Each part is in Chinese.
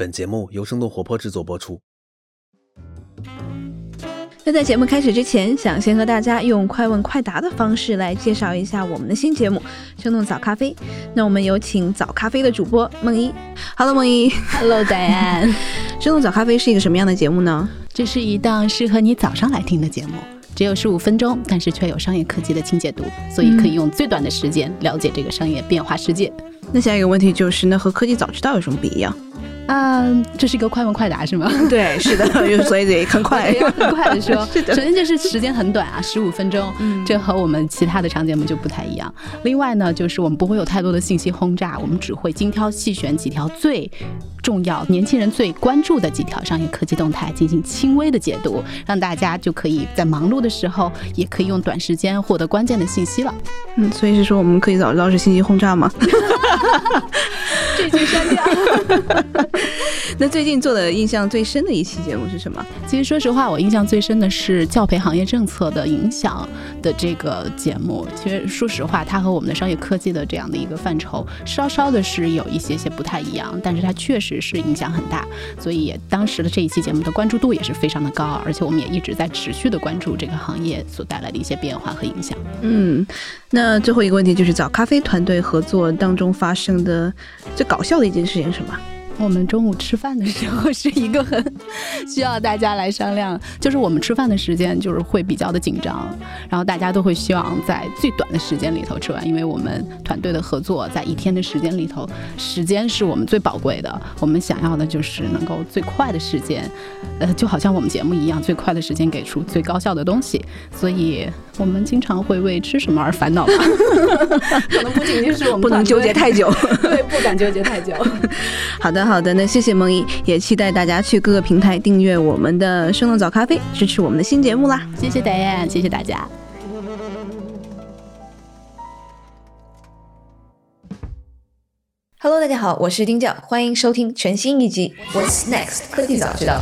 本节目由生动活泼制作播出。那在节目开始之前，想先和大家用快问快答的方式来介绍一下我们的新节目《生动早咖啡》。那我们有请早咖啡的主播梦一。Hello，梦一。Hello，戴安。生动早咖啡是一个什么样的节目呢？这是一档适合你早上来听的节目，只有十五分钟，但是却有商业科技的清解读，所以可以用最短的时间了解这个商业变化世界。那下一个问题就是，那和科技早知道有什么不一样？啊、这是一个快问快答是吗？对，是的，所以得很快，要很快的说。是的首先就是时间很短啊，十五分钟，嗯这和我们其他的长节目就不太一样。另外呢，就是我们不会有太多的信息轰炸，我们只会精挑细选几条最重要、年轻人最关注的几条商业科技动态进行轻微的解读，让大家就可以在忙碌的时候，也可以用短时间获得关键的信息了。嗯，所以是说我们可以早知道是信息轰炸吗？这句删掉。那最近做的印象最深的一期节目是什么？其实说实话，我印象最深的是教培行业政策的影响的这个节目。其实说实话，它和我们的商业科技的这样的一个范畴，稍稍的是有一些些不太一样，但是它确实是影响很大。所以当时的这一期节目的关注度也是非常的高，而且我们也一直在持续的关注这个行业所带来的一些变化和影响。嗯，那最后一个问题就是找咖啡团队合作当中发生的最搞笑的一件事情是什么？我们中午吃饭的时候是一个很需要大家来商量，就是我们吃饭的时间就是会比较的紧张，然后大家都会希望在最短的时间里头吃完，因为我们团队的合作在一天的时间里头，时间是我们最宝贵的，我们想要的就是能够最快的时间，呃，就好像我们节目一样，最快的时间给出最高效的东西，所以我们经常会为吃什么而烦恼吧，可能不仅仅是我们 不能纠结太久。对，不敢纠结太久。好的，好的，那谢谢梦怡，也期待大家去各个平台订阅我们的生动早咖啡，支持我们的新节目啦。谢谢 Diane，谢谢大家。Hello，大家好，我是丁教，欢迎收听全新一集《What's Next 科技早知道》。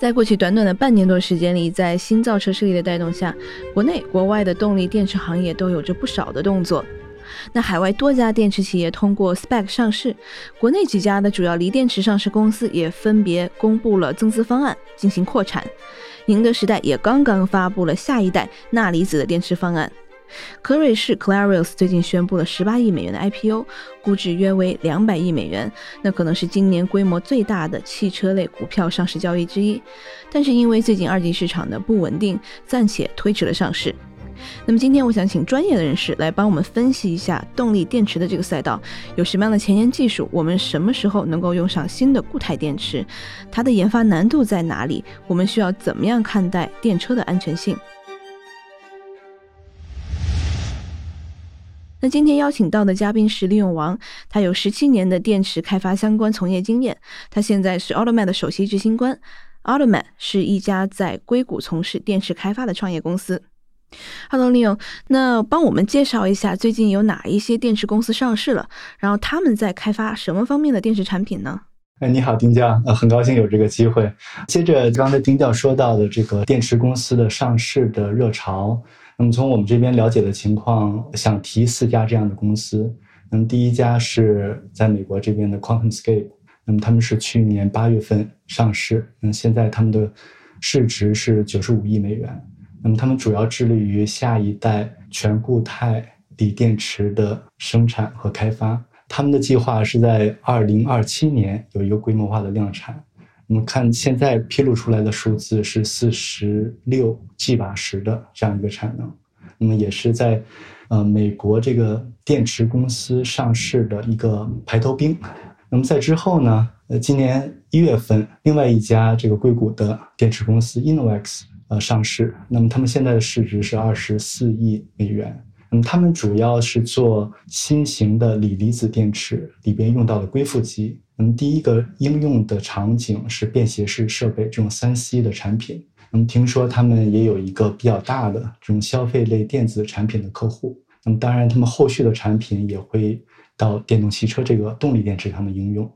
在过去短短的半年多时间里，在新造车势力的带动下，国内国外的动力电池行业都有着不少的动作。那海外多家电池企业通过 SPAC 上市，国内几家的主要锂电池上市公司也分别公布了增资方案进行扩产。宁德时代也刚刚发布了下一代钠离子的电池方案。科瑞士 Clarios 最近宣布了十八亿美元的 IPO，估值约为两百亿美元，那可能是今年规模最大的汽车类股票上市交易之一。但是因为最近二级市场的不稳定，暂且推迟了上市。那么今天我想请专业的人士来帮我们分析一下动力电池的这个赛道有什么样的前沿技术，我们什么时候能够用上新的固态电池，它的研发难度在哪里，我们需要怎么样看待电车的安全性。那今天邀请到的嘉宾是李永王，他有十七年的电池开发相关从业经验，他现在是 Automat 的首席执行官。Automat 是一家在硅谷从事电池开发的创业公司。Hello，李勇，那帮我们介绍一下最近有哪一些电池公司上市了，然后他们在开发什么方面的电池产品呢？哎，你好，丁教，呃，很高兴有这个机会。接着刚才丁教说到的这个电池公司的上市的热潮，那么从我们这边了解的情况，想提四家这样的公司。那么第一家是在美国这边的 QuantumScape，那么他们是去年八月份上市，那现在他们的市值是九十五亿美元。那么他们主要致力于下一代全固态锂电池的生产和开发。他们的计划是在二零二七年有一个规模化的量产。我们看现在披露出来的数字是四十六 G 瓦时的这样一个产能，那么也是在呃美国这个电池公司上市的一个排头兵。那么在之后呢，呃，今年一月份，另外一家这个硅谷的电池公司 Innovex 呃上市，那么他们现在的市值是二十四亿美元。那么他们主要是做新型的锂离子电池里边用到的硅负极。那么第一个应用的场景是便携式设备这种三 C 的产品。那么听说他们也有一个比较大的这种消费类电子产品的客户。那么当然，他们后续的产品也会到电动汽车这个动力电池上的应用。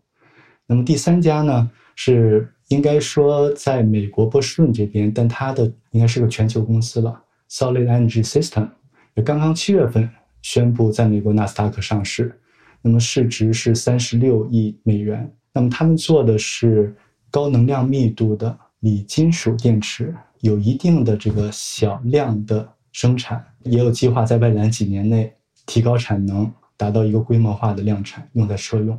那么第三家呢，是应该说在美国波士顿这边，但它的应该是个全球公司了，Solid Energy System，也刚刚七月份宣布在美国纳斯达克上市。那么市值是三十六亿美元。那么他们做的是高能量密度的锂金属电池，有一定的这个小量的生产，也有计划在未来几年内提高产能，达到一个规模化的量产，用在车用。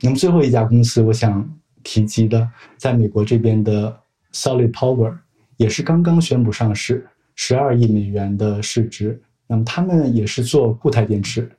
那么最后一家公司，我想提及的，在美国这边的 Solid Power 也是刚刚宣布上市，十二亿美元的市值。那么他们也是做固态电池，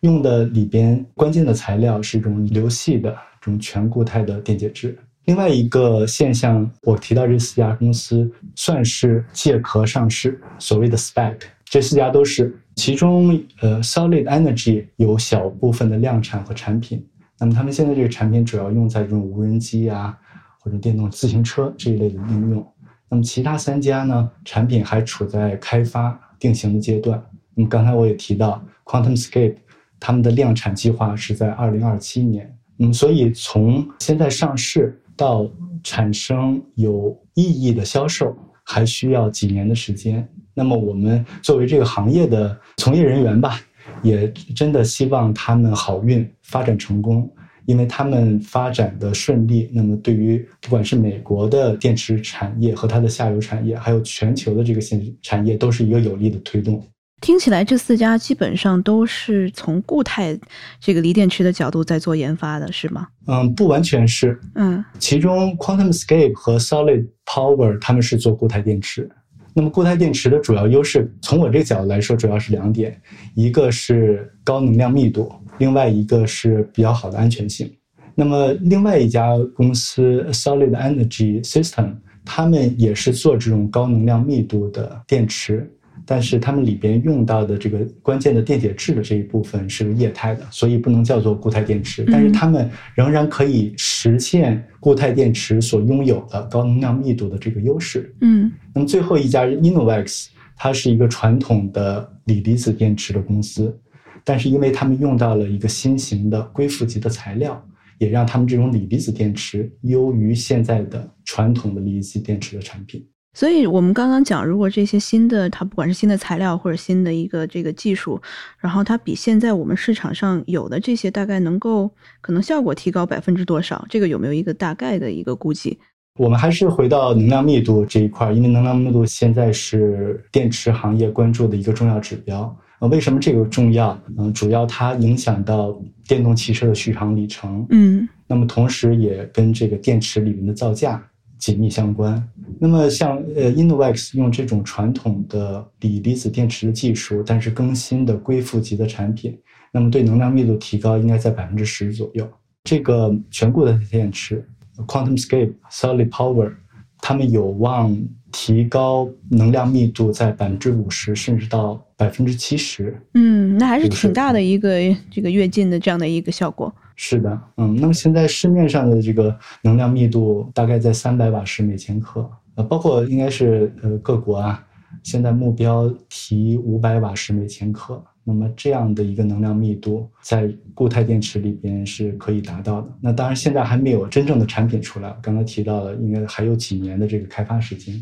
用的里边关键的材料是一种流系的这种全固态的电解质。另外一个现象，我提到这四家公司算是借壳上市，所谓的 SPAC，这四家都是。其中，呃，Solid Energy 有小部分的量产和产品。那么他们现在这个产品主要用在这种无人机啊，或者电动自行车这一类的应用。那么其他三家呢，产品还处在开发定型的阶段。那么刚才我也提到，QuantumScape 他们的量产计划是在二零二七年。嗯，所以从现在上市到产生有意义的销售，还需要几年的时间。那么我们作为这个行业的从业人员吧。也真的希望他们好运发展成功，因为他们发展的顺利，那么对于不管是美国的电池产业和它的下游产业，还有全球的这个现产业，都是一个有力的推动。听起来这四家基本上都是从固态这个锂电池的角度在做研发的，是吗？嗯，不完全是。嗯，其中 QuantumScape 和 Solid Power 他们是做固态电池。那么固态电池的主要优势，从我这个角度来说，主要是两点，一个是高能量密度，另外一个是比较好的安全性。那么另外一家公司 Solid Energy System，他们也是做这种高能量密度的电池。但是它们里边用到的这个关键的电解质的这一部分是个液态的，所以不能叫做固态电池。但是它们仍然可以实现固态电池所拥有的高能量密度的这个优势。嗯，那么最后一家 Innovex，它是一个传统的锂离子电池的公司，但是因为他们用到了一个新型的硅负极的材料，也让他们这种锂离子电池优于现在的传统的锂离子电池的产品。所以，我们刚刚讲，如果这些新的，它不管是新的材料或者新的一个这个技术，然后它比现在我们市场上有的这些大概能够可能效果提高百分之多少？这个有没有一个大概的一个估计？我们还是回到能量密度这一块，因为能量密度现在是电池行业关注的一个重要指标。呃，为什么这个重要？嗯，主要它影响到电动汽车的续航里程。嗯，那么同时也跟这个电池里面的造价。紧密相关。那么，像呃 i n n o v a x 用这种传统的锂离子电池的技术，但是更新的硅负极的产品，那么对能量密度提高应该在百分之十左右。这个全固态电池，QuantumScape、Solid Power，他们有望提高能量密度在百分之五十，甚至到百分之七十。嗯，那还是挺大的一个这个跃进的这样的一个效果。是的，嗯，那么现在市面上的这个能量密度大概在三百瓦时每千克，呃，包括应该是呃各国啊，现在目标提五百瓦时每千克，那么这样的一个能量密度在固态电池里边是可以达到的。那当然现在还没有真正的产品出来，刚才提到了，应该还有几年的这个开发时间。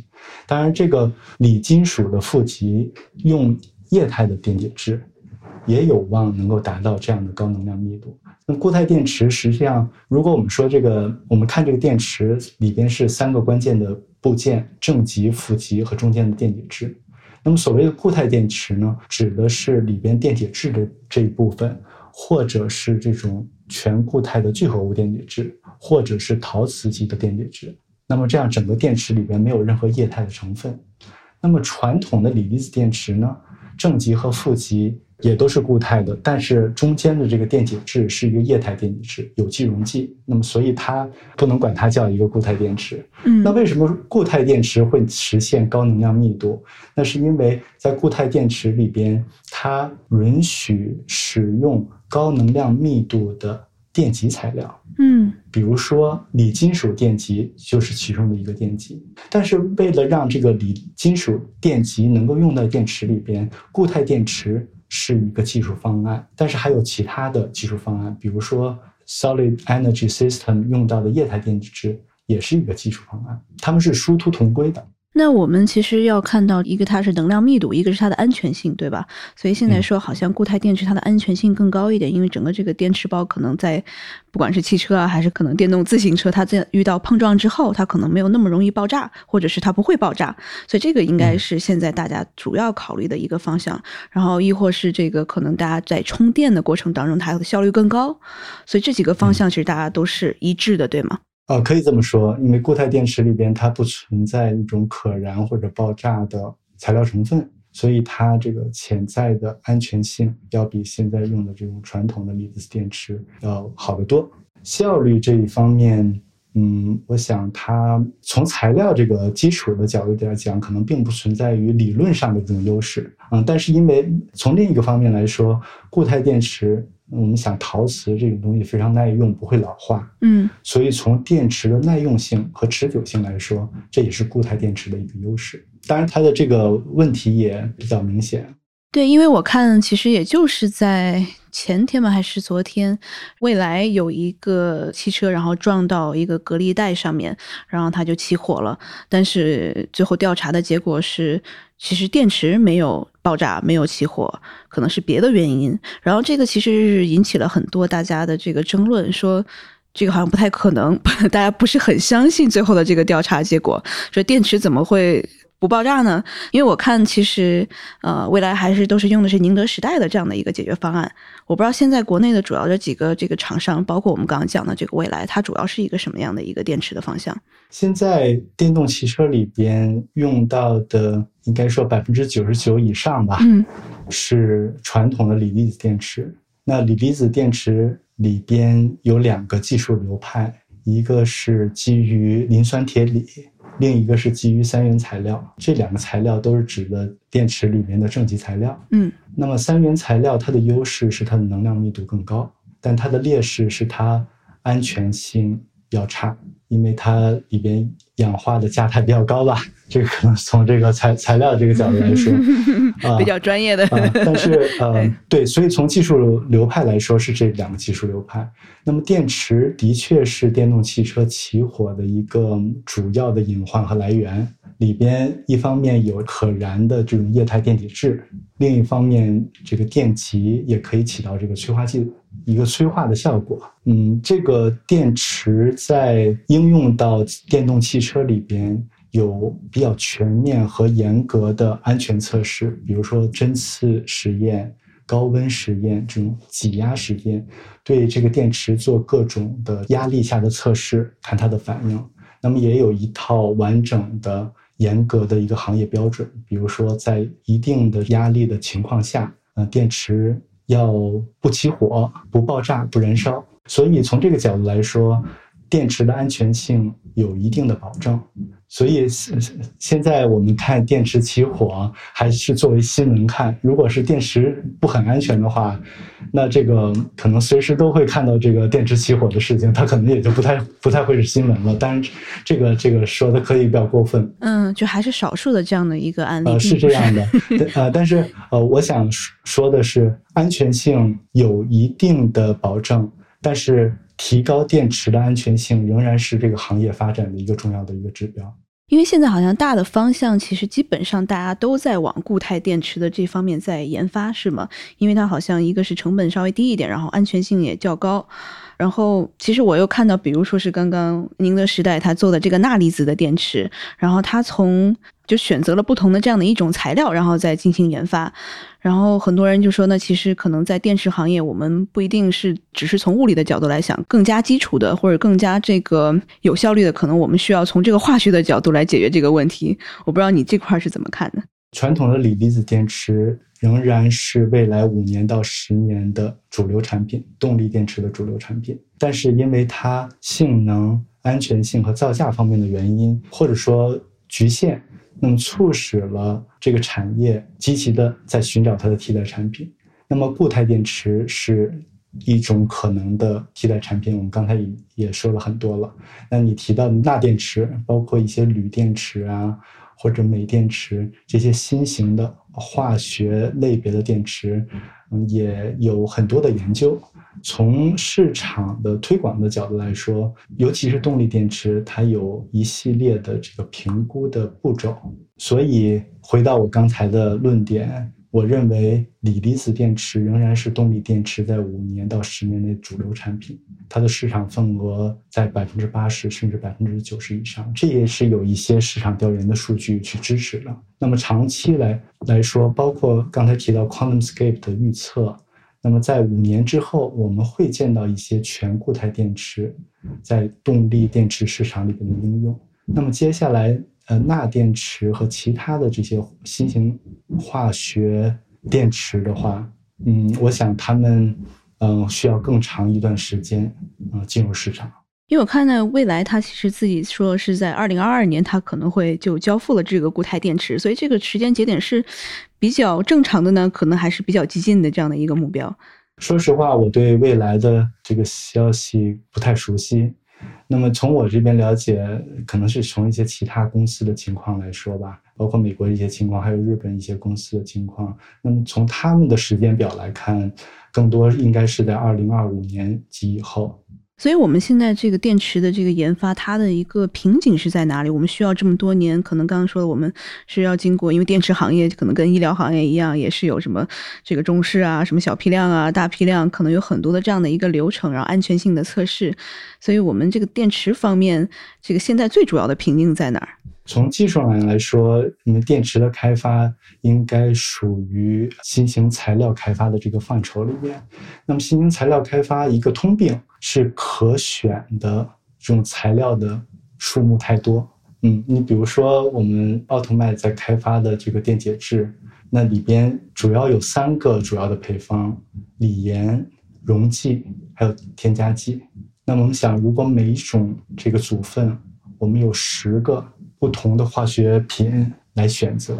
当然，这个锂金属的负极用液态的电解质，也有望能够达到这样的高能量密度。那固态电池实际上，如果我们说这个，我们看这个电池里边是三个关键的部件：正极、负极和中间的电解质。那么所谓的固态电池呢，指的是里边电解质的这一部分，或者是这种全固态的聚合物电解质，或者是陶瓷级的电解质。那么这样整个电池里边没有任何液态的成分。那么传统的锂离子电池呢，正极和负极。也都是固态的，但是中间的这个电解质是一个液态电解质，有机溶剂。那么，所以它不能管它叫一个固态电池。嗯，那为什么固态电池会实现高能量密度？那是因为在固态电池里边，它允许使用高能量密度的电极材料。嗯，比如说锂金属电极就是其中的一个电极。但是为了让这个锂金属电极能够用到电池里边，固态电池。是一个技术方案，但是还有其他的技术方案，比如说 Solid Energy System 用到的液态电解质也是一个技术方案，他们是殊途同归的。那我们其实要看到一个它是能量密度，一个是它的安全性，对吧？所以现在说好像固态电池它的安全性更高一点，因为整个这个电池包可能在不管是汽车啊，还是可能电动自行车，它在遇到碰撞之后，它可能没有那么容易爆炸，或者是它不会爆炸。所以这个应该是现在大家主要考虑的一个方向。然后亦或是这个可能大家在充电的过程当中，它的效率更高。所以这几个方向其实大家都是一致的，对吗？啊，可以这么说，因为固态电池里边它不存在一种可燃或者爆炸的材料成分，所以它这个潜在的安全性要比现在用的这种传统的锂离子电池要好得多。效率这一方面，嗯，我想它从材料这个基础的角度来讲，可能并不存在于理论上的这种优势，嗯，但是因为从另一个方面来说，固态电池。我们想陶瓷这种东西非常耐用，不会老化，嗯，所以从电池的耐用性和持久性来说，这也是固态电池的一个优势。当然，它的这个问题也比较明显。对，因为我看其实也就是在前天吧，还是昨天，未来有一个汽车，然后撞到一个隔离带上面，然后它就起火了。但是最后调查的结果是，其实电池没有爆炸，没有起火，可能是别的原因。然后这个其实是引起了很多大家的这个争论，说这个好像不太可能，大家不是很相信最后的这个调查结果，说电池怎么会？不爆炸呢？因为我看其实，呃，未来还是都是用的是宁德时代的这样的一个解决方案。我不知道现在国内的主要的几个这个厂商，包括我们刚刚讲的这个未来，它主要是一个什么样的一个电池的方向？现在电动汽车里边用到的，应该说百分之九十九以上吧，嗯，是传统的锂离子电池。那锂离子电池里边有两个技术流派，一个是基于磷酸铁锂。另一个是基于三元材料，这两个材料都是指的电池里面的正极材料。嗯，那么三元材料它的优势是它的能量密度更高，但它的劣势是它安全性要差，因为它里边氧化的价态比较高吧。这个可能从这个材材料这个角度来说，啊，比较专业的。但是 呃，对，所以从技术流派来说是这两个技术流派。那么电池的确是电动汽车起火的一个主要的隐患和来源。里边一方面有可燃的这种液态电解质，另一方面这个电极也可以起到这个催化剂一个催化的效果。嗯，这个电池在应用到电动汽车里边。有比较全面和严格的安全测试，比如说针刺实验、高温实验这种挤压实验，对这个电池做各种的压力下的测试，看它的反应。那么也有一套完整的、严格的一个行业标准，比如说在一定的压力的情况下，呃，电池要不起火、不爆炸、不燃烧。所以从这个角度来说，电池的安全性有一定的保证。所以现现在我们看电池起火，还是作为新闻看。如果是电池不很安全的话，那这个可能随时都会看到这个电池起火的事情，它可能也就不太不太会是新闻了。当然，这个这个说的可以比较过分。嗯，就还是少数的这样的一个案例。呃，是这样的。呃，但是呃，我想说的是，安全性有一定的保证，但是提高电池的安全性仍然是这个行业发展的一个重要的一个指标。因为现在好像大的方向其实基本上大家都在往固态电池的这方面在研发，是吗？因为它好像一个是成本稍微低一点，然后安全性也较高。然后其实我又看到，比如说是刚刚宁德时代它做的这个钠离子的电池，然后它从就选择了不同的这样的一种材料，然后再进行研发。然后很多人就说，那其实可能在电池行业，我们不一定是只是从物理的角度来想，更加基础的或者更加这个有效率的，可能我们需要从这个化学的角度来解决这个问题。我不知道你这块是怎么看的？传统的锂离子电池仍然是未来五年到十年的主流产品，动力电池的主流产品。但是因为它性能、安全性和造价方面的原因，或者说局限。那么促使了这个产业积极的在寻找它的替代产品。那么固态电池是一种可能的替代产品，我们刚才也也说了很多了。那你提到的钠电池，包括一些铝电池啊，或者镁电池这些新型的化学类别的电池，嗯，也有很多的研究。从市场的推广的角度来说，尤其是动力电池，它有一系列的这个评估的步骤。所以回到我刚才的论点，我认为锂离子电池仍然是动力电池在五年到十年内主流产品，它的市场份额在百分之八十甚至百分之九十以上，这也是有一些市场调研的数据去支持的。那么长期来来说，包括刚才提到 QuantumScape 的预测。那么在五年之后，我们会见到一些全固态电池在动力电池市场里边的应用。那么接下来，呃，钠电池和其他的这些新型化学电池的话，嗯，我想他们嗯需要更长一段时间嗯进入市场。因为我看呢未来，它其实自己说是在二零二二年，它可能会就交付了这个固态电池，所以这个时间节点是比较正常的呢，可能还是比较激进的这样的一个目标。说实话，我对未来的这个消息不太熟悉。那么从我这边了解，可能是从一些其他公司的情况来说吧，包括美国一些情况，还有日本一些公司的情况。那么从他们的时间表来看，更多应该是在二零二五年及以后。所以，我们现在这个电池的这个研发，它的一个瓶颈是在哪里？我们需要这么多年，可能刚刚说的，我们是要经过，因为电池行业可能跟医疗行业一样，也是有什么这个中试啊，什么小批量啊、大批量，可能有很多的这样的一个流程，然后安全性的测试。所以，我们这个电池方面，这个现在最主要的瓶颈在哪儿？从技术上来说，你们电池的开发应该属于新型材料开发的这个范畴里面。那么，新型材料开发一个通病是可选的这种材料的数目太多。嗯，你比如说我们奥特曼在开发的这个电解质，那里边主要有三个主要的配方：锂盐、溶剂还有添加剂。那么我们想，如果每一种这个组分，我们有十个。不同的化学品来选择，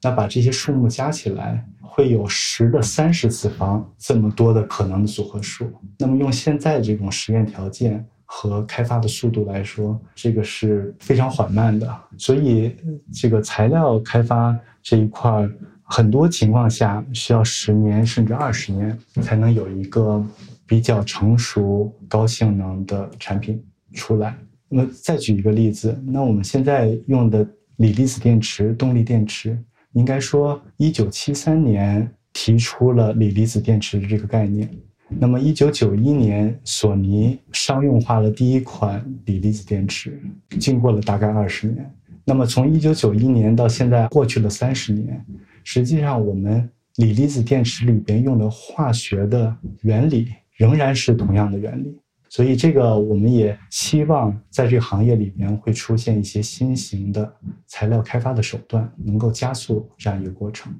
那把这些数目加起来，会有十的三十次方这么多的可能的组合数。那么用现在这种实验条件和开发的速度来说，这个是非常缓慢的。所以这个材料开发这一块，很多情况下需要十年甚至二十年才能有一个比较成熟、高性能的产品出来。那么再举一个例子，那我们现在用的锂离子电池、动力电池，应该说，一九七三年提出了锂离子电池的这个概念。那么一九九一年，索尼商用化了第一款锂离子电池，经过了大概二十年。那么从一九九一年到现在过去了三十年，实际上我们锂离子电池里边用的化学的原理仍然是同样的原理。所以，这个我们也希望在这个行业里面会出现一些新型的材料开发的手段，能够加速这样一个过程。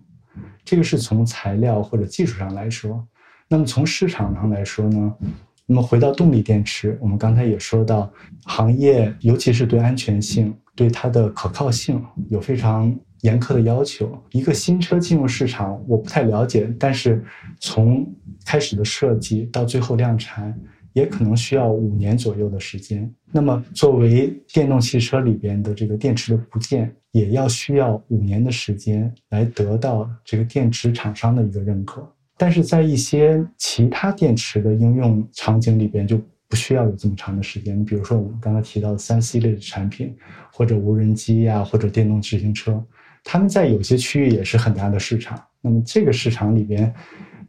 这个是从材料或者技术上来说。那么从市场上来说呢？那么回到动力电池，我们刚才也说到，行业尤其是对安全性、对它的可靠性有非常严苛的要求。一个新车进入市场，我不太了解，但是从开始的设计到最后量产。也可能需要五年左右的时间。那么，作为电动汽车里边的这个电池的部件，也要需要五年的时间来得到这个电池厂商的一个认可。但是在一些其他电池的应用场景里边，就不需要有这么长的时间。你比如说我们刚才提到的三 C 类的产品，或者无人机呀，或者电动自行车，他们在有些区域也是很大的市场。那么这个市场里边。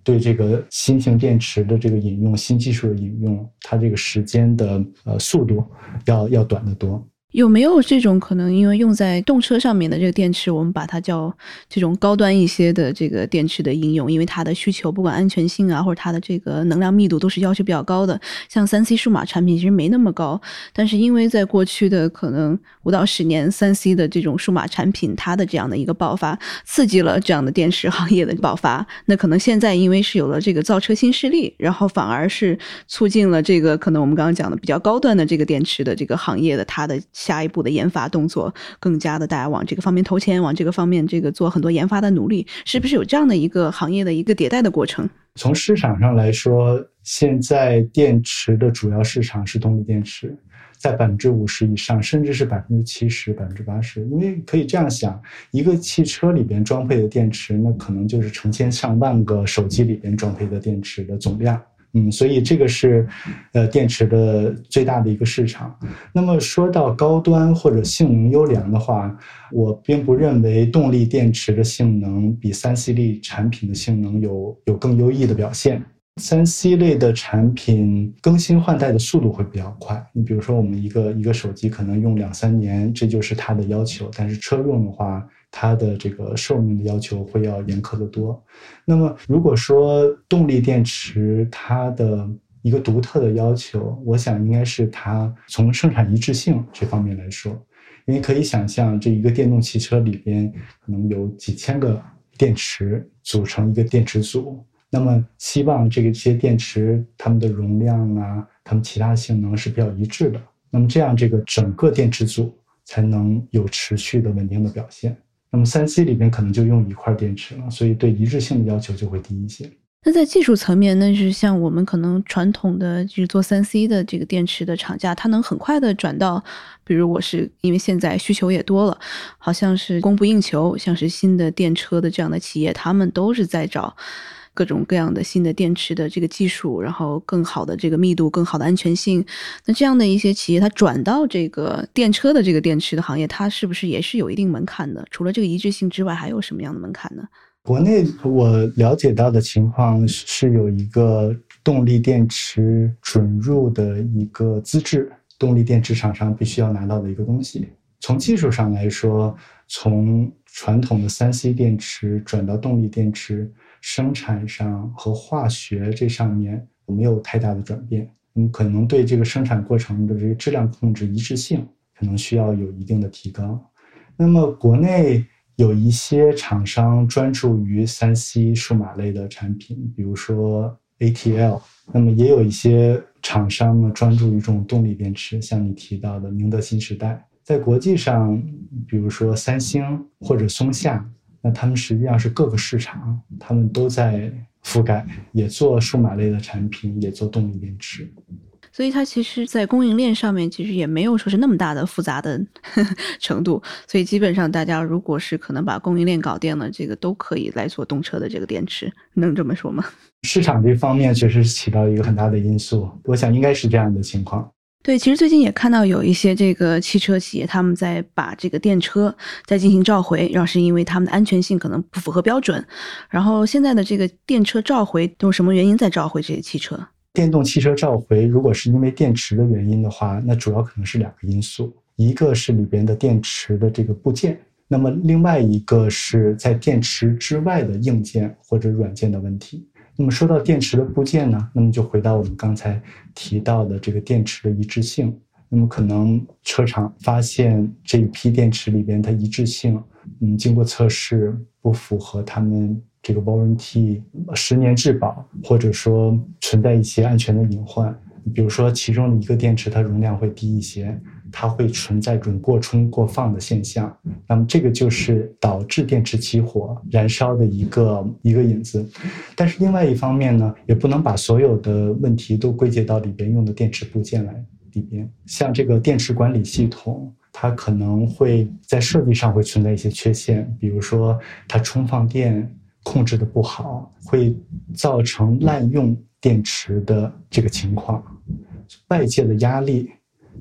对这个新型电池的这个引用，新技术的引用，它这个时间的呃速度要要短得多。有没有这种可能？因为用在动车上面的这个电池，我们把它叫这种高端一些的这个电池的应用，因为它的需求不管安全性啊，或者它的这个能量密度都是要求比较高的。像三 C 数码产品其实没那么高，但是因为在过去的可能五到十年，三 C 的这种数码产品它的这样的一个爆发，刺激了这样的电池行业的爆发。那可能现在因为是有了这个造车新势力，然后反而是促进了这个可能我们刚刚讲的比较高端的这个电池的这个行业的它的。下一步的研发动作更加的，大家往这个方面投钱，往这个方面这个做很多研发的努力，是不是有这样的一个行业的一个迭代的过程？从市场上来说，现在电池的主要市场是动力电池，在百分之五十以上，甚至是百分之七十、百分之八十。因为可以这样想，一个汽车里边装配的电池，那可能就是成千上万个手机里边装配的电池的总量。嗯，所以这个是，呃，电池的最大的一个市场。那么说到高端或者性能优良的话，我并不认为动力电池的性能比三 C 类产品的性能有有更优异的表现。三 C 类的产品更新换代的速度会比较快。你比如说，我们一个一个手机可能用两三年，这就是它的要求。但是车用的话，它的这个寿命的要求会要严苛得多。那么，如果说动力电池它的一个独特的要求，我想应该是它从生产一致性这方面来说，因为可以想象，这一个电动汽车里边可能有几千个电池组成一个电池组。那么，希望这个些电池它们的容量啊，它们其他性能是比较一致的。那么这样，这个整个电池组才能有持续的稳定的表现。那么三 C 里面可能就用一块电池了，所以对一致性的要求就会低一些。那在技术层面，那是像我们可能传统的就是做三 C 的这个电池的厂家，它能很快的转到，比如我是因为现在需求也多了，好像是供不应求，像是新的电车的这样的企业，他们都是在找。各种各样的新的电池的这个技术，然后更好的这个密度、更好的安全性，那这样的一些企业，它转到这个电车的这个电池的行业，它是不是也是有一定门槛的？除了这个一致性之外，还有什么样的门槛呢？国内我了解到的情况是有一个动力电池准入的一个资质，动力电池厂商必须要拿到的一个东西。从技术上来说，从传统的三 C 电池转到动力电池。生产上和化学这上面没有太大的转变，嗯，可能对这个生产过程的这个质量控制一致性可能需要有一定的提高。那么国内有一些厂商专注于三 C 数码类的产品，比如说 ATL，那么也有一些厂商呢专注于这种动力电池，像你提到的宁德新时代，在国际上，比如说三星或者松下。那他们实际上是各个市场，他们都在覆盖，也做数码类的产品，也做动力电池。所以它其实，在供应链上面，其实也没有说是那么大的复杂的 程度。所以基本上，大家如果是可能把供应链搞定了，这个都可以来做动车的这个电池，能这么说吗？市场这方面确实起到一个很大的因素，我想应该是这样的情况。对，其实最近也看到有一些这个汽车企业，他们在把这个电车在进行召回，然后是因为他们的安全性可能不符合标准。然后现在的这个电车召回都是什么原因在召回这些汽车？电动汽车召回，如果是因为电池的原因的话，那主要可能是两个因素，一个是里边的电池的这个部件，那么另外一个是在电池之外的硬件或者软件的问题。那么说到电池的部件呢，那么就回到我们刚才提到的这个电池的一致性。那么可能车厂发现这一批电池里边它一致性，嗯，经过测试不符合他们这个 warranty 十年质保，或者说存在一些安全的隐患，比如说其中的一个电池它容量会低一些。它会存在这种过充过放的现象，那么这个就是导致电池起火燃烧的一个一个引子。但是另外一方面呢，也不能把所有的问题都归结到里边用的电池部件来里边。像这个电池管理系统，它可能会在设计上会存在一些缺陷，比如说它充放电控制的不好，会造成滥用电池的这个情况，外界的压力。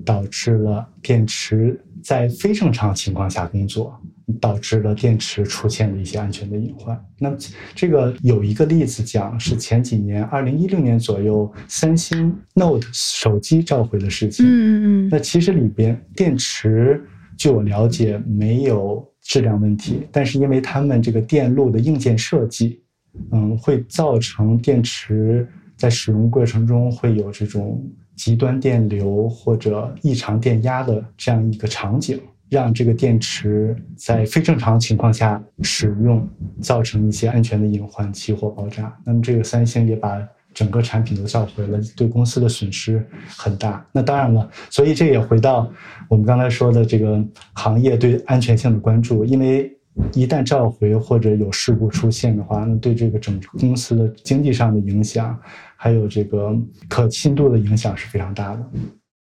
导致了电池在非正常情况下工作，导致了电池出现了一些安全的隐患。那这个有一个例子讲，是前几年，二零一六年左右，三星 Note 手机召回的事情。嗯嗯嗯。那其实里边电池，据我了解没有质量问题，但是因为他们这个电路的硬件设计，嗯，会造成电池在使用过程中会有这种。极端电流或者异常电压的这样一个场景，让这个电池在非正常情况下使用，造成一些安全的隐患，起火爆炸。那么这个三星也把整个产品都召回了，对公司的损失很大。那当然了，所以这也回到我们刚才说的这个行业对安全性的关注，因为一旦召回或者有事故出现的话，那对这个整个公司的经济上的影响，还有这个可信度的影响是非常大的。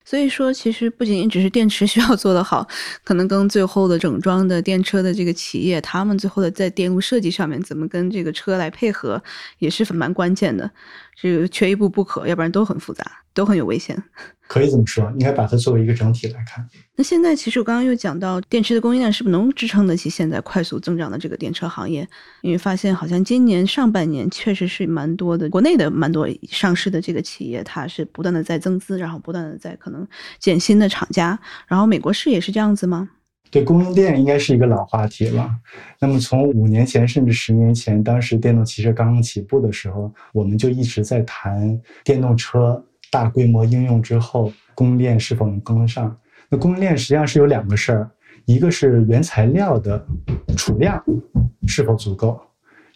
所以说，其实不仅仅只是电池需要做得好，可能跟最后的整装的电车的这个企业，他们最后的在电路设计上面怎么跟这个车来配合，也是蛮关键的。这个缺一步不可，要不然都很复杂，都很有危险。可以这么说，应该把它作为一个整体来看。那现在其实我刚刚又讲到，电池的供应量是不是能支撑得起现在快速增长的这个电车行业？因为发现好像今年上半年确实是蛮多的，国内的蛮多上市的这个企业，它是不断的在增资，然后不断的在可能建新的厂家。然后美国是也是这样子吗？对供应链应该是一个老话题了。那么从五年前甚至十年前，当时电动汽车刚刚起步的时候，我们就一直在谈电动车大规模应用之后，供应链是否能跟得上。那供应链实际上是有两个事儿，一个是原材料的储量是否足够，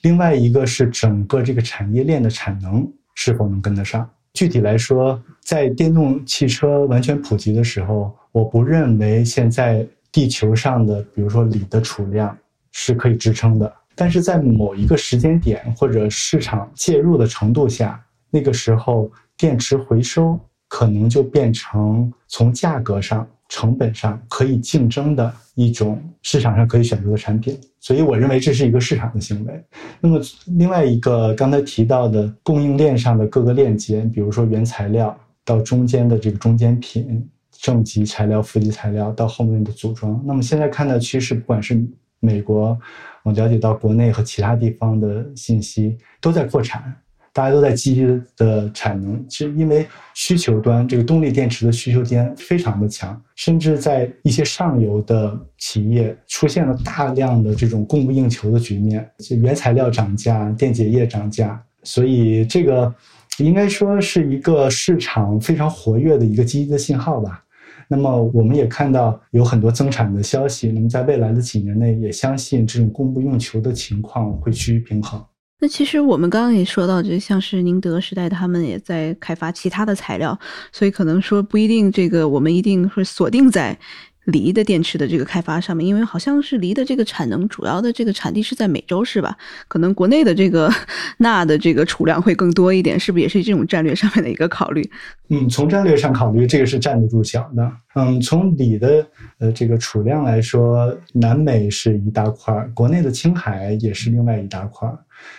另外一个是整个这个产业链的产能是否能跟得上。具体来说，在电动汽车完全普及的时候，我不认为现在。地球上的，比如说锂的储量是可以支撑的，但是在某一个时间点或者市场介入的程度下，那个时候电池回收可能就变成从价格上、成本上可以竞争的一种市场上可以选择的产品。所以我认为这是一个市场的行为。那么另外一个刚才提到的供应链上的各个链接，比如说原材料到中间的这个中间品。正极材料、负极材料到后面的组装，那么现在看到趋势，不管是美国，我了解到国内和其他地方的信息都在扩产，大家都在积极的产能，其实因为需求端这个动力电池的需求端非常的强，甚至在一些上游的企业出现了大量的这种供不应求的局面，就原材料涨价、电解液涨价，所以这个应该说是一个市场非常活跃的一个积极的信号吧。那么我们也看到有很多增产的消息，那么在未来的几年内，也相信这种供不应求的情况会趋于平衡。那其实我们刚刚也说到，就像是宁德时代，他们也在开发其他的材料，所以可能说不一定这个我们一定会锁定在。锂的电池的这个开发上面，因为好像是锂的这个产能主要的这个产地是在美洲，是吧？可能国内的这个钠的这个储量会更多一点，是不是也是这种战略上面的一个考虑？嗯，从战略上考虑，这个是站得住脚的。嗯，从锂的呃这个储量来说，南美是一大块儿，国内的青海也是另外一大块儿。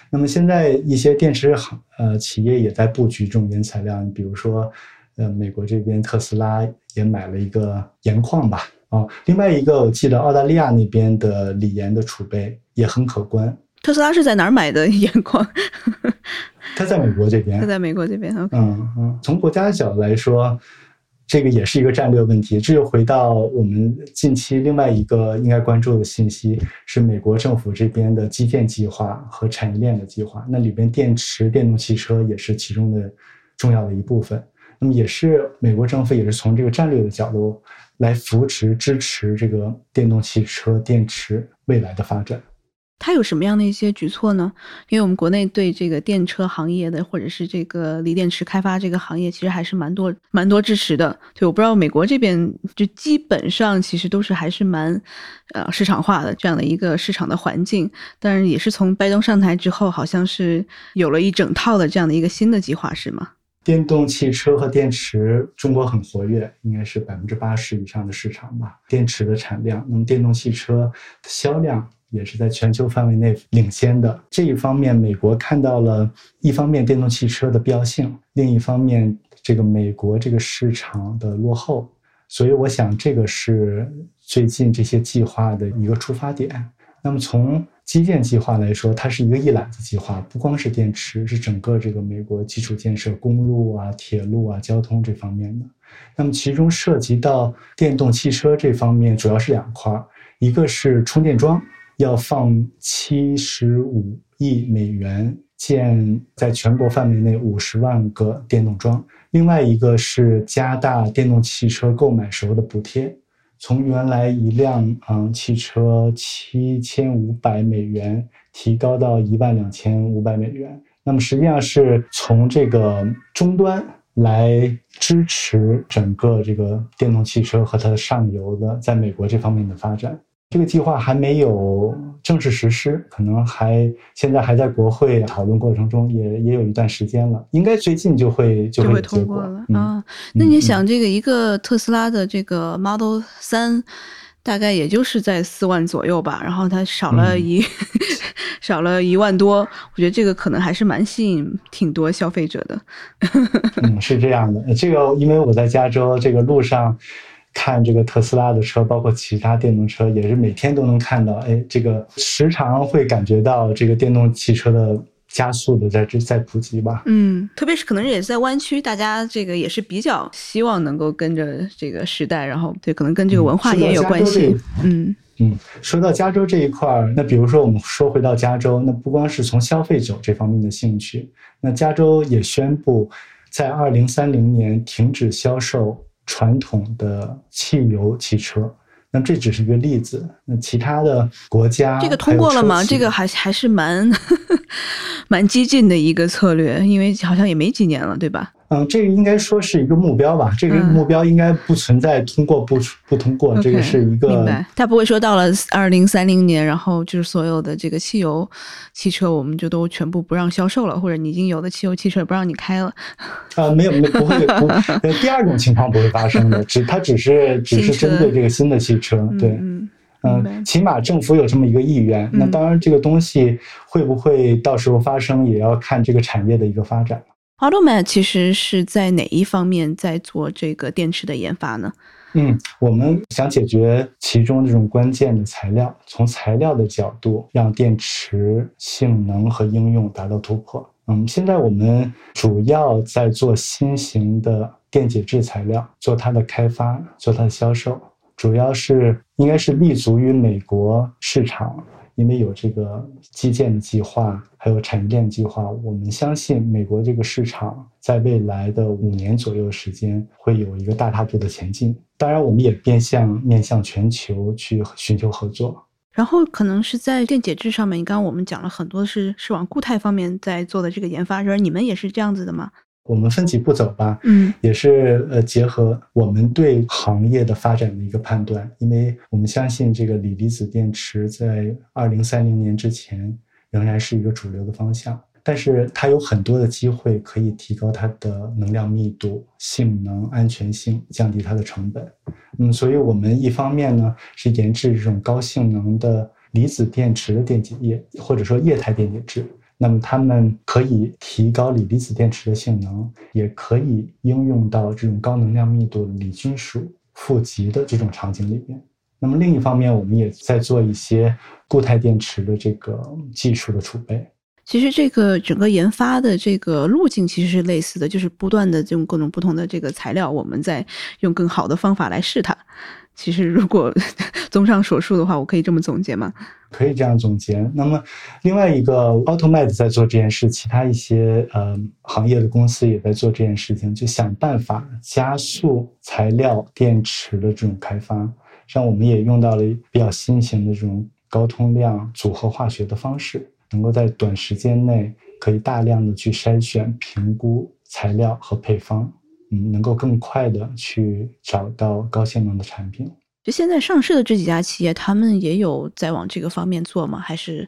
那么现在一些电池行呃企业也在布局这种原材料，比如说。呃，美国这边特斯拉也买了一个盐矿吧，啊，另外一个我记得澳大利亚那边的锂盐的储备也很可观。特斯拉是在哪儿买的盐矿？他在美国这边。他在美国这边。嗯嗯，从国家的角度来说，这个也是一个战略问题。这就回到我们近期另外一个应该关注的信息，是美国政府这边的基建计划和产业链的计划。那里边电池、电动汽车也是其中的重要的一部分。那么也是美国政府也是从这个战略的角度来扶持支持这个电动汽车电池未来的发展。它有什么样的一些举措呢？因为我们国内对这个电车行业的或者是这个锂电池开发这个行业，其实还是蛮多蛮多支持的。对，我不知道美国这边就基本上其实都是还是蛮呃市场化的这样的一个市场的环境。但是也是从拜登上台之后，好像是有了一整套的这样的一个新的计划，是吗？电动汽车和电池，中国很活跃，应该是百分之八十以上的市场吧。电池的产量，那么电动汽车销量也是在全球范围内领先的。这一方面，美国看到了一方面电动汽车的必要性，另一方面这个美国这个市场的落后，所以我想这个是最近这些计划的一个出发点。那么从基建计划来说，它是一个一揽子计划，不光是电池，是整个这个美国基础建设、公路啊、铁路啊、交通这方面的。那么其中涉及到电动汽车这方面，主要是两块儿，一个是充电桩，要放七十五亿美元建在全国范围内五十万个电动桩；另外一个是加大电动汽车购买时候的补贴。从原来一辆嗯汽车七千五百美元提高到一万两千五百美元，那么实际上是从这个终端来支持整个这个电动汽车和它的上游的在美国这方面的发展。这个计划还没有正式实施，可能还现在还在国会讨论过程中，也也有一段时间了，应该最近就会就就会通过了嗯啊。那你嗯想，这个一个特斯拉的这个 Model 三，大概也就是在四万左右吧，然后它少了嗯一、少了一万多，我觉得这个可能还是蛮吸引挺多消费者的。嗯，是这样的。这个因为我在加州这个路上看这个特斯拉的车，包括其他电动车，也是每天都能看到。哎，这个时常会感觉到这个电动汽车的加速的在这在普及吧。嗯，特别是可能也是在湾区，大家这个也是比较希望能够跟着这个时代，然后对，可能跟这个嗯文化也有关系。嗯嗯，说到加州这一块儿，那比如说我们说回到加州，那不光是从消费者这方面的兴趣，那加州也宣布在二零三零年停止销售传统的汽油汽车。那这只是一个例子，那其他的国家这个通过了吗？这个还还是蛮 蛮激进的一个策略，因为好像也没几年了，对吧？嗯，这个应该说是一个目标吧。这个嗯目标应该不存在通过不不通过，这个是一个明白，他不会说到了二零三零年，然后就是所有的这个汽油汽车我们就都全部不让销售了，或者你已经有的汽油汽车也不让你开了。啊，没有没不会不，呃，第二种情况不会发生的，只它只是只是针对这个新的汽车，对，嗯起码政府有这么一个意愿。那嗯当然，这个东西会不会到时候发生，也要看这个产业的一个发展。Automat 其实是在哪一方面在做这个电池的研发呢？嗯，我们想解决其中这种关键的材料，从材料的角度，让电池性能和应用达到突破。嗯，现在我们主要在做新型的电解质材料，做它的开发，做它的销售，主要是应该是立足于美国市场。因为有这个基建的计划，还有产业链计划，我们相信美国这个市场在未来的五年左右时间会有一个大踏步的前进。当然，我们也变相面向全球去寻求合作。然后可能是在电解质上面，刚刚我们讲了很多是是往固态方面在做的这个研发，而你们也是这样子的吗？我们分几步走吧，嗯也是呃结合我们对行业的发展的一个判断，因为我们相信这个锂离子电池在二零三零年之前仍然是一个主流的方向，但是它有很多的机会可以提高它的能量密度、性能、安全性，降低它的成本。嗯，所以我们一方面呢是研制这种高性能的离子电池的电解液，或者说液态电解质。那么它们可以提高锂离子电池的性能，也可以应用到这种高能量密度锂金属负极的这种场景里边。那么另一方面，我们也在做一些固态电池的这个技术的储备。其实这个整个研发的这个路径其实是类似的，就是不断的用各种不同的这个材料，我们在用更好的方法来试它。其实如果 综上所述的话，我可以这么总结吗？可以这样总结。那么，另外一个 Automat 在做这件事，其他一些呃行业的公司也在做这件事情，就想办法加速材料电池的这种开发。像我们也用到了比较新型的这种高通量组合化学的方式，能够在短时间内可以大量的去筛选、评估材料和配方，嗯，能够更快的去找到高性能的产品。就现在上市的这几家企业，他们也有在往这个方面做吗？还是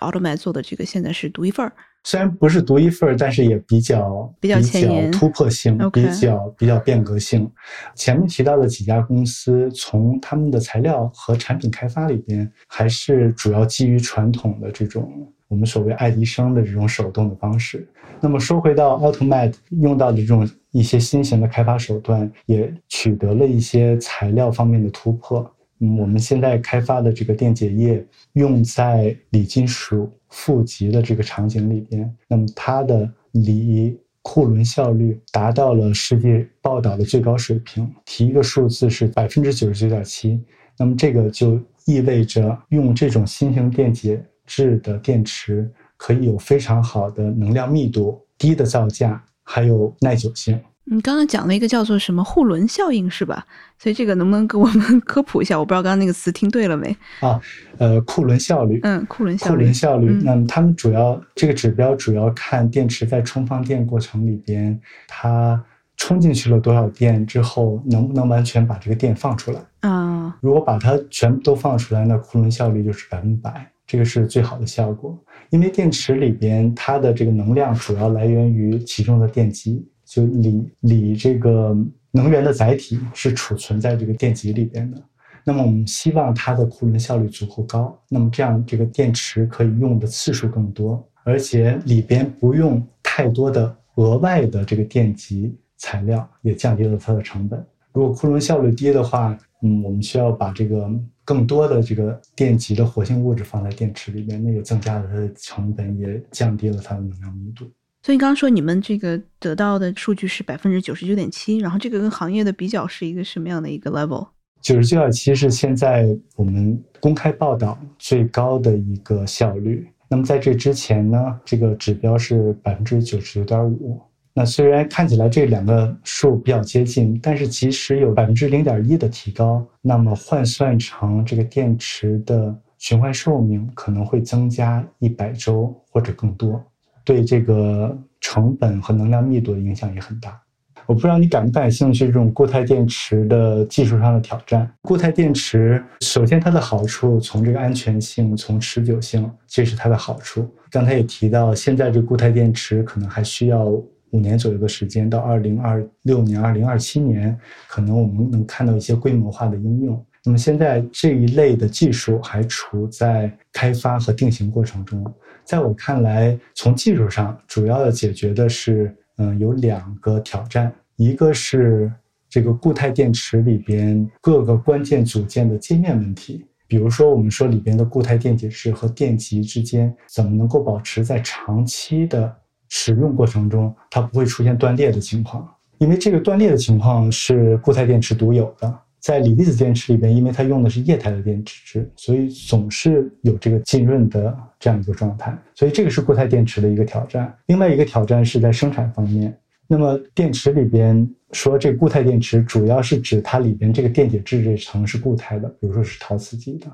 Automat 做的这个现在是独一份儿？虽然不是独一份儿，但是也比较比较前沿突破性比较比较变革性。前面提到的几家公司，从他们的材料和产品开发里边，还是主要基于传统的这种我们所谓爱迪生的这种手动的方式。那么说回到 Automat 用到的这种一些新型的开发手段，也取得了一些材料方面的突破。嗯，我们现在开发的这个电解液用在锂金属负极的这个场景里边，那么它的锂库仑效率达到了世界报道的最高水平，提一个数字是百分之九十九点七。那么这个就意味着用这种新型电解质的电池可以有非常好的能量密度、低的造价，还有耐久性。你刚刚讲了一个叫做什么互伦效应是吧？所以这个能不能给我们 科普一下？我不知道刚刚那个词听对了没？啊，呃，库仑效率，嗯，库伦效率库率。仑效率，嗯那么他们主要这个指标主要看电池在充放电过程里边，它充进去了多少电之后，能不能完全把这个电放出来？啊，如果把它全部都放出来，那库仑效率就是百分百，这个是最好的效果。因为电池里边它的这个能量主要来源于其中的电极，就锂锂这个能源的载体是储存在这个电极里边的。那么我们希望它的库仑效率足够高，那么这样这个电池可以用的次数更多，而且里边不用太多的额外的这个电极材料，也降低了它的成本。如果库仑效率低的话，嗯，我们需要把这个更多的这个电极的活性物质放在电池里面，那也增加了它的成本，也降低了它的能量密度。所以刚刚说你们这个得到的数据是百分之九十九点七，然后这个跟行业的比较是一个什么样的一个 level？九十九点七是现在我们公开报道最高的一个效率。那么在这之前呢，这个指标是百分之九十九点五。那虽然看起来这两个数比较接近，但是即使有百分之零点一的提高，那么换算成这个电池的循环寿命可能会增加一百周或者更多，对这个成本和能量密度的影响也很大。我不知道你感不感兴趣这种固态电池的技术上的挑战。固态电池首先它的好处，从这个安全性，从持久性，这是它的好处。刚才也提到，现在这固态电池可能还需要五年左右的时间，到二零二六年、二零二七年，可能我们能看到一些规模化的应用。那么现在这一类的技术还处在开发和定型过程中。在我看来，从技术上主要要解决的是。嗯，有两个挑战，一个是这个固态电池里边各个关键组件的界面问题，比如说我们说里边的固态电解质和电极之间怎么能够保持在长期的使用过程中它不会出现断裂的情况，因为这个断裂的情况是固态电池独有的。在锂离子电池里边，因为它用的是液态的电池，所以总是有这个浸润的这样一个状态，所以这个是固态电池的一个挑战。另外一个挑战是在生产方面。那么电池里边说这固态电池主要是指它里边这个电解质这层是固态的，比如说是陶瓷基的。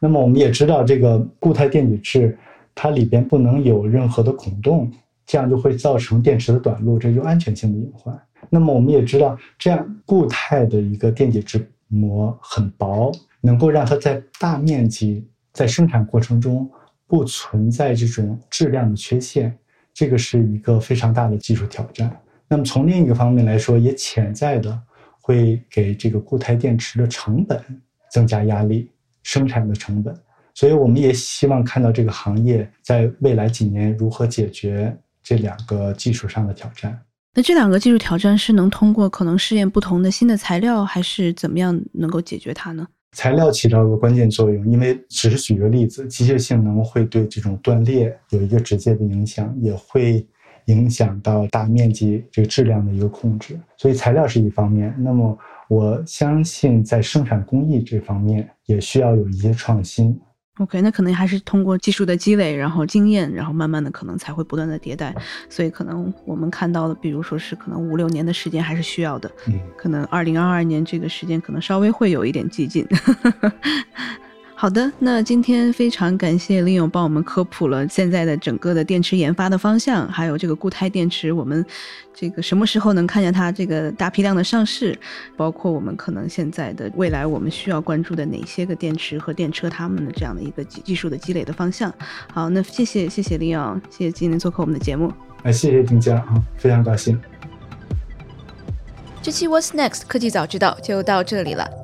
那么我们也知道这个固态电解质它里边不能有任何的孔洞，这样就会造成电池的短路，这就安全性的隐患。那么我们也知道，这样固态的一个电解质膜很薄，能够让它在大面积在生产过程中不存在这种质量的缺陷，这个是一个非常大的技术挑战。那么从另一个方面来说，也潜在的会给这个固态电池的成本增加压力，生产的成本。所以我们也希望看到这个行业在未来几年如何解决这两个技术上的挑战。那这两个技术挑战是能通过可能试验不同的新的材料，还是怎么样能够解决它呢？材料起到个关键作用，因为只是举个例子，机械性能会对这种断裂有一个直接的影响，也会影响到大面积这个质量的一个控制。所以材料是一方面，那么我相信在生产工艺这方面也需要有一些创新。OK，那可能还是通过技术的积累，然后经验，然后慢慢的可能才会不断的迭代，所以可能我们看到的，比如说是可能五六年的时间还是需要的，嗯，可能二零二二年这个时间可能稍微会有一点激进。好的，那今天非常感谢林勇帮我们科普了现在的整个的电池研发的方向，还有这个固态电池，我们这个什么时候能看见它这个大批量的上市，包括我们可能现在的未来我们需要关注的哪些个电池和电车它们的这样的一个技技术的积累的方向。好，那谢谢谢谢林勇，谢谢今天做客我们的节目。哎，谢谢丁佳啊，非常高兴。这期 What's Next 科技早知道就到这里了。